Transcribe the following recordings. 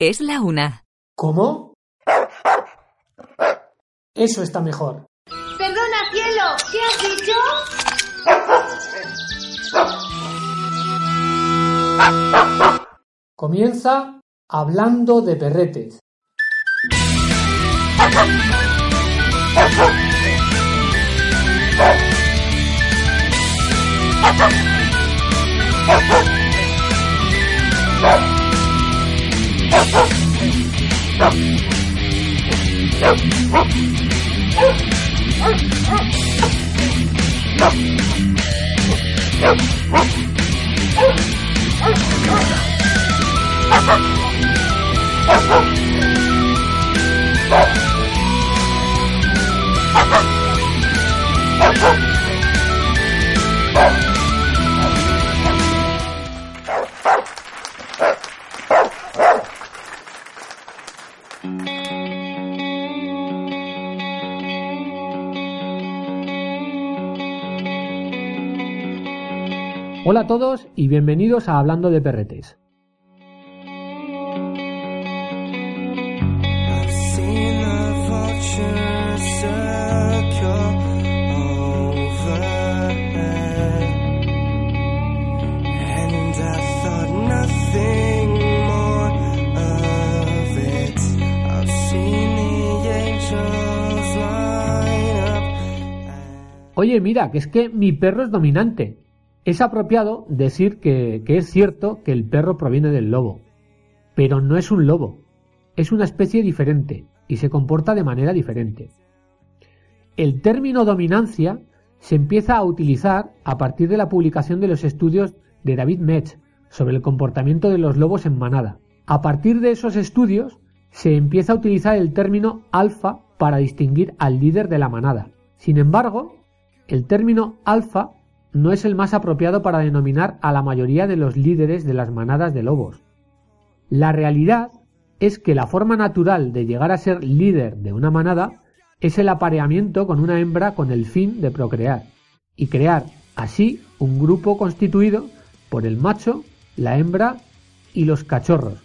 Es la una. ¿Cómo? Eso está mejor. Perdona, cielo, ¿qué has dicho? Comienza hablando de perretes. Oh! Hola a todos y bienvenidos a Hablando de Perretes. Oye, mira, que es que mi perro es dominante. Es apropiado decir que, es cierto que el perro proviene del lobo, pero no es un lobo, es una especie diferente y se comporta de manera diferente. El término dominancia se empieza a utilizar a partir de la publicación de los estudios de David Metz sobre el comportamiento de los lobos en manada. A partir de esos estudios se empieza a utilizar el término alfa para distinguir al líder de la manada. Sin embargo, el término alfa no es el más apropiado para denominar a la mayoría de los líderes de las manadas de lobos. La realidad es que la forma natural de llegar a ser líder de una manada es el apareamiento con una hembra con el fin de procrear y crear así un grupo constituido por el macho, la hembra y los cachorros,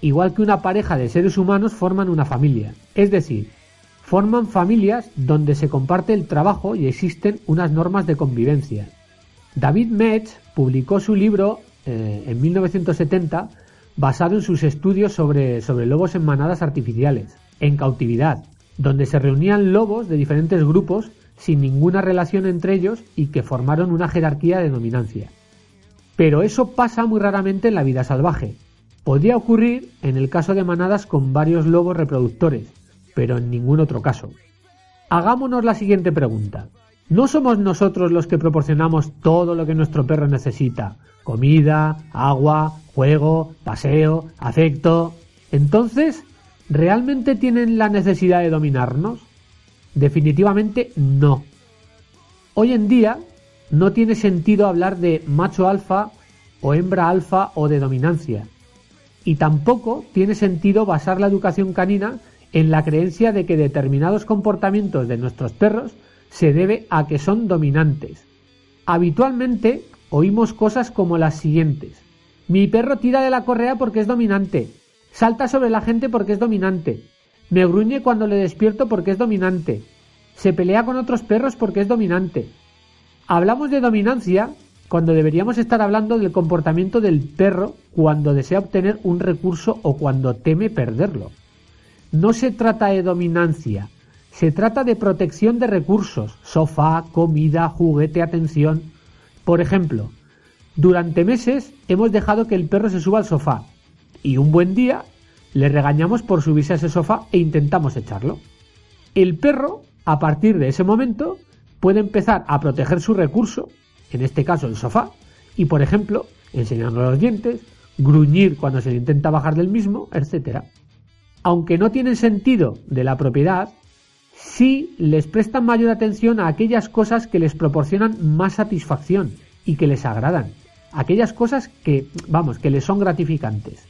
igual que una pareja de seres humanos forman una familia, es decir, forman familias donde se comparte el trabajo y existen unas normas de convivencia. David Metz publicó su libro eh, en 1970 basado en sus estudios sobre, sobre lobos en manadas artificiales, en cautividad, donde se reunían lobos de diferentes grupos sin ninguna relación entre ellos y que formaron una jerarquía de dominancia. Pero eso pasa muy raramente en la vida salvaje. Podría ocurrir en el caso de manadas con varios lobos reproductores, pero en ningún otro caso. Hagámonos la siguiente pregunta. ¿No somos nosotros los que proporcionamos todo lo que nuestro perro necesita? Comida, agua, juego, paseo, afecto. Entonces, ¿realmente tienen la necesidad de dominarnos? Definitivamente no. Hoy en día no tiene sentido hablar de macho alfa o hembra alfa o de dominancia. Y tampoco tiene sentido basar la educación canina en la creencia de que determinados comportamientos de nuestros perros se debe a que son dominantes. Habitualmente oímos cosas como las siguientes. Mi perro tira de la correa porque es dominante. Salta sobre la gente porque es dominante. Me gruñe cuando le despierto porque es dominante. Se pelea con otros perros porque es dominante. Hablamos de dominancia cuando deberíamos estar hablando del comportamiento del perro cuando desea obtener un recurso o cuando teme perderlo. No se trata de dominancia, se trata de protección de recursos, sofá, comida, juguete, atención. Por ejemplo, durante meses hemos dejado que el perro se suba al sofá y un buen día le regañamos por subirse a ese sofá e intentamos echarlo. El perro, a partir de ese momento, puede empezar a proteger su recurso, en este caso el sofá, y por ejemplo, enseñarnos los dientes, gruñir cuando se le intenta bajar del mismo, etc. Aunque no tienen sentido de la propiedad, sí les prestan mayor atención a aquellas cosas que les proporcionan más satisfacción y que les agradan, aquellas cosas que, vamos, que les son gratificantes.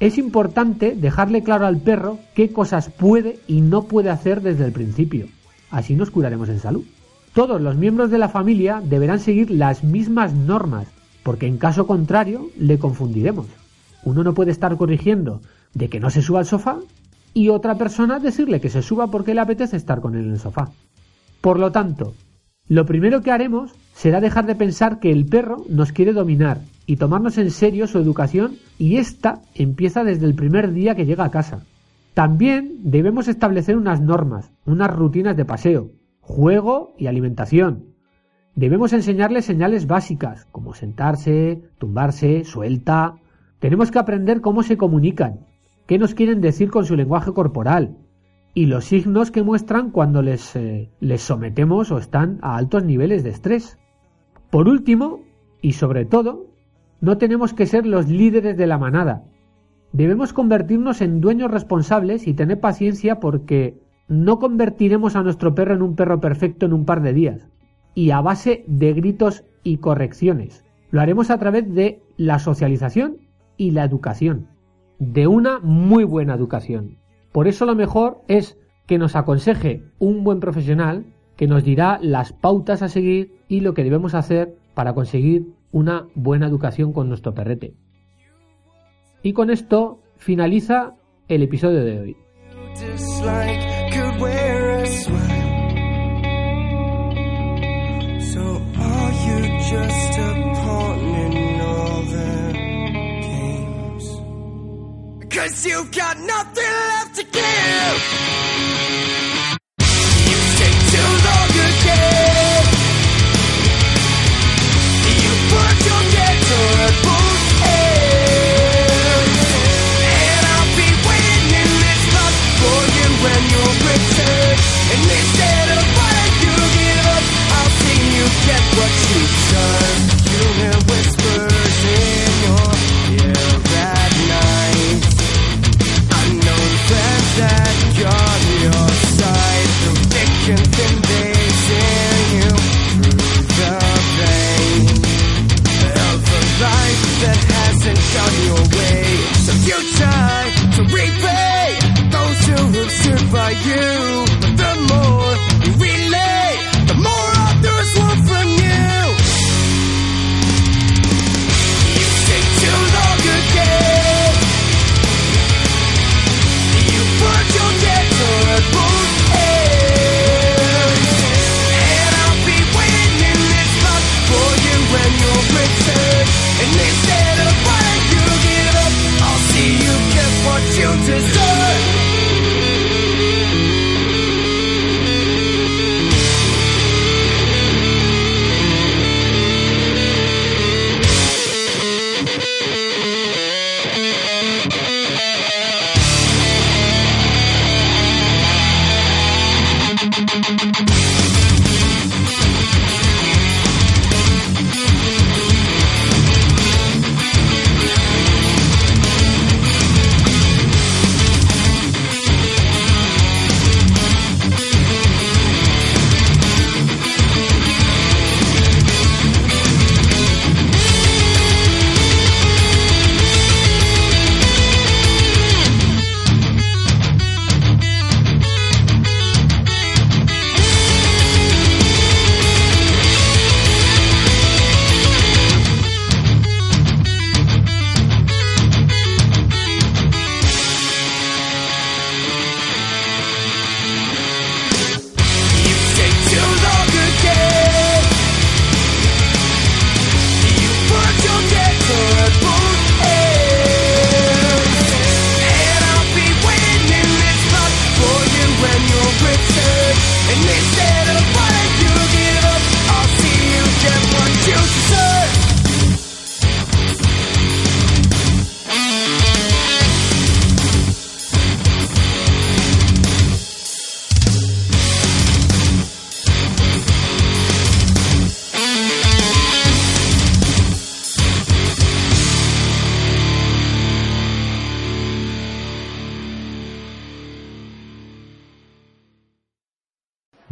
Es importante dejarle claro al perro qué cosas puede y no puede hacer desde el principio. Así nos curaremos en salud. Todos los miembros de la familia deberán seguir las mismas normas, porque en caso contrario le confundiremos. Uno no puede estar corrigiendo de que no se suba al sofá y otra persona decirle que se suba porque le apetece estar con él en el sofá. Por lo tanto, lo primero que haremos será dejar de pensar que el perro nos quiere dominar y tomarnos en serio su educación y esta empieza desde el primer día que llega a casa. También debemos establecer unas normas, unas rutinas de paseo, juego y alimentación. Debemos enseñarle señales básicas, como sentarse, tumbarse, suelta. Tenemos que aprender cómo se comunican, qué nos quieren decir con su lenguaje corporal y los signos que muestran cuando les, eh, les sometemos o están a altos niveles de estrés. Por último, y sobre todo, no tenemos que ser los líderes de la manada. Debemos convertirnos en dueños responsables y tener paciencia porque no convertiremos a nuestro perro en un perro perfecto en un par de días y a base de gritos y correcciones. Lo haremos a través de la socialización y la educación, de una muy buena educación. Por eso lo mejor es que nos aconseje un buen profesional que nos dirá las pautas a seguir y lo que debemos hacer para conseguir una buena educación con nuestro perrete. Y con esto finaliza el episodio de hoy. Cause you've got nothing left to give. You.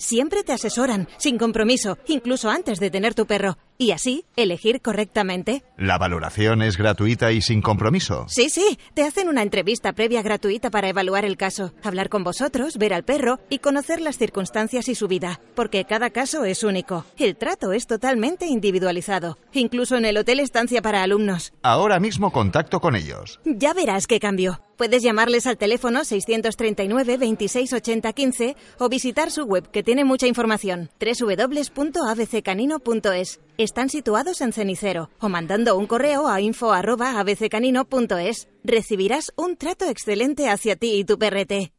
Siempre te asesoran, sin compromiso, incluso antes de tener tu perro. Y así, elegir correctamente. ¿La valoración es gratuita y sin compromiso? Sí, sí, te hacen una entrevista previa gratuita para evaluar el caso, hablar con vosotros, ver al perro y conocer las circunstancias y su vida, porque cada caso es único. El trato es totalmente individualizado, incluso en el hotel estancia para alumnos. Ahora mismo contacto con ellos. Ya verás qué cambio. Puedes llamarles al teléfono 639 26 80 15 o visitar su web que tiene mucha información www.abccanino.es. Están situados en Cenicero o mandando un correo a info@abccanino.es. Recibirás un trato excelente hacia ti y tu perrete.